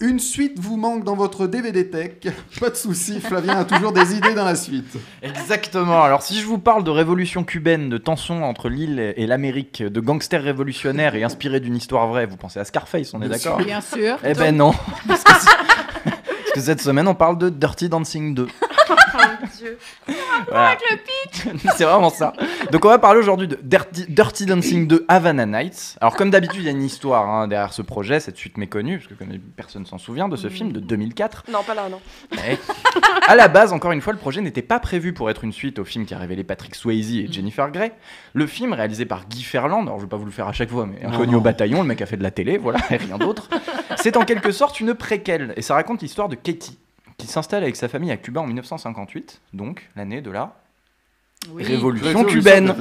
Une suite vous manque dans votre DVD Tech. Pas de souci, Flavien a toujours des idées dans la suite. Exactement. Alors si je vous parle de révolution cubaine, de tension entre l'île et l'Amérique, de gangsters révolutionnaires et inspiré d'une histoire vraie, vous pensez à Scarface, on est d'accord? Bien sûr. Eh ben non. Parce que, c'est- parce que cette semaine, on parle de Dirty Dancing 2. Oh mon dieu. Voilà. c'est vraiment ça. Donc on va parler aujourd'hui de Dirty, Dirty Dancing 2 Havana Nights. Alors comme d'habitude, il y a une histoire hein, derrière ce projet, cette suite méconnue, parce que comme personne s'en souvient de ce film de 2004. Non, pas là, non. Mais à la base, encore une fois, le projet n'était pas prévu pour être une suite au film qui a révélé Patrick Swayze et Jennifer Grey. Le film, réalisé par Guy Ferland, alors je vais pas vous le faire à chaque fois, mais inconnu au bataillon, le mec a fait de la télé, voilà, et rien d'autre. C'est en quelque sorte une préquelle, et ça raconte l'histoire de Katie, qui s'installe avec sa famille à Cuba en 1958, donc l'année de la Oui. révolution cubaine.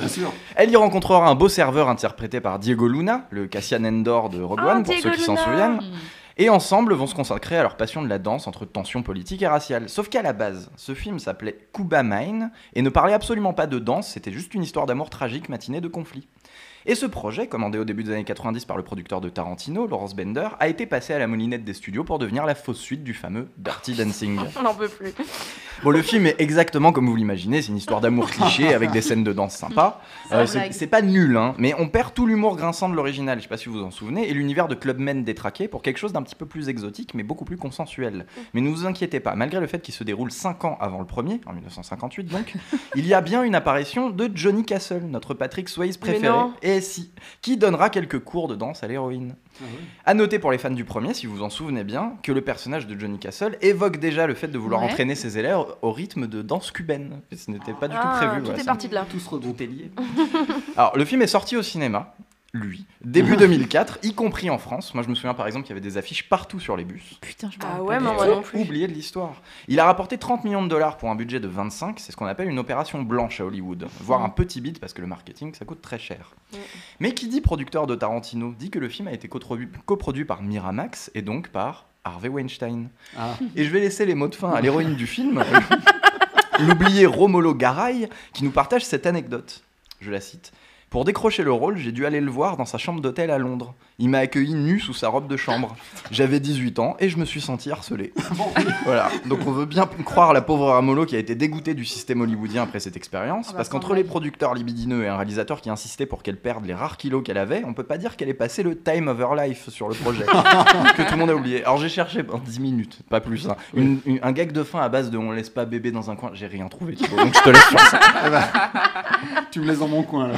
Elle y rencontrera un beau serveur interprété par Diego Luna, le Cassian Endor de Rogue Ah, One, pour Diego ceux qui s'en souviennent. Et ensemble vont se consacrer à leur passion de la danse entre tensions politiques et raciales. Sauf qu'à la base, ce film s'appelait Cuba Mine et ne parlait absolument pas de danse, c'était juste une histoire d'amour tragique matinée de conflit. Et ce projet, commandé au début des années 90 par le producteur de Tarantino, Lawrence Bender, a été passé à la moulinette des studios pour devenir la fausse suite du fameux Dirty Dancing. On n'en peut plus. Bon, le film est exactement comme vous l'imaginez, c'est une histoire d'amour cliché avec des scènes de danse sympas. Euh, c'est pas nul, hein, mais on perd tout l'humour grinçant de l'original, je sais pas si vous vous en souvenez, et l'univers de Clubmen détraqué pour quelque chose d'un petit peu plus exotique, mais beaucoup plus consensuel. Mais ne vous inquiétez pas, malgré le fait qu'il se déroule 5 ans avant le premier, en 1958 donc, il y a bien une apparition de Johnny Castle, notre Patrick Swayze préféré. Et si, qui donnera quelques cours de danse à l'héroïne. À noter pour les fans du premier, si vous vous en souvenez bien, que le personnage de Johnny Castle évoque déjà le fait de vouloir Ouais. entraîner ses élèves au rythme de danse cubaine. Et ce n'était pas du tout Ah, prévu. tout voilà, est parti de là. Tout se lié. Alors, le film est sorti au cinéma, lui, début 2004, y compris en France. Moi, je me souviens par exemple qu'il y avait des affiches partout sur les bus. Putain, je me Ah ouais, moi faut non plus. Oublié de l'histoire. Il a rapporté 30 millions de dollars pour un budget de 25. C'est ce qu'on appelle une opération blanche à Hollywood. Voire un petit bid parce que le marketing, ça coûte très cher. Mm. Mais qui dit producteur de Tarantino dit que le film a été coproduit coproduit par Miramax et donc par Harvey Weinstein. Ah. Et je vais laisser les mots de fin à l'héroïne du film, l'oublié Romolo Garay, qui nous partage cette anecdote. Je la cite. Pour décrocher le rôle, j'ai dû aller le voir dans sa chambre d'hôtel à Londres. Il m'a accueilli nu sous sa robe de chambre. J'avais 18 ans et je me suis senti harcelé. voilà. Donc on veut bien croire la pauvre Ramolo qui a été dégoûtée du système hollywoodien après cette expérience. Ah bah, parce qu'entre les producteurs libidineux et un réalisateur qui insistait pour qu'elle perde les rares kilos qu'elle avait, on peut pas dire qu'elle ait passé le time of her life sur le projet. que tout le monde a oublié. Alors j'ai cherché pendant 10 minutes, pas plus. hein. Une- une- un gag de fin à base de on laisse pas bébé dans un coin, j'ai rien trouvé. Thibaut, donc je te laisse sur ça. Tu me laisses dans mon coin là.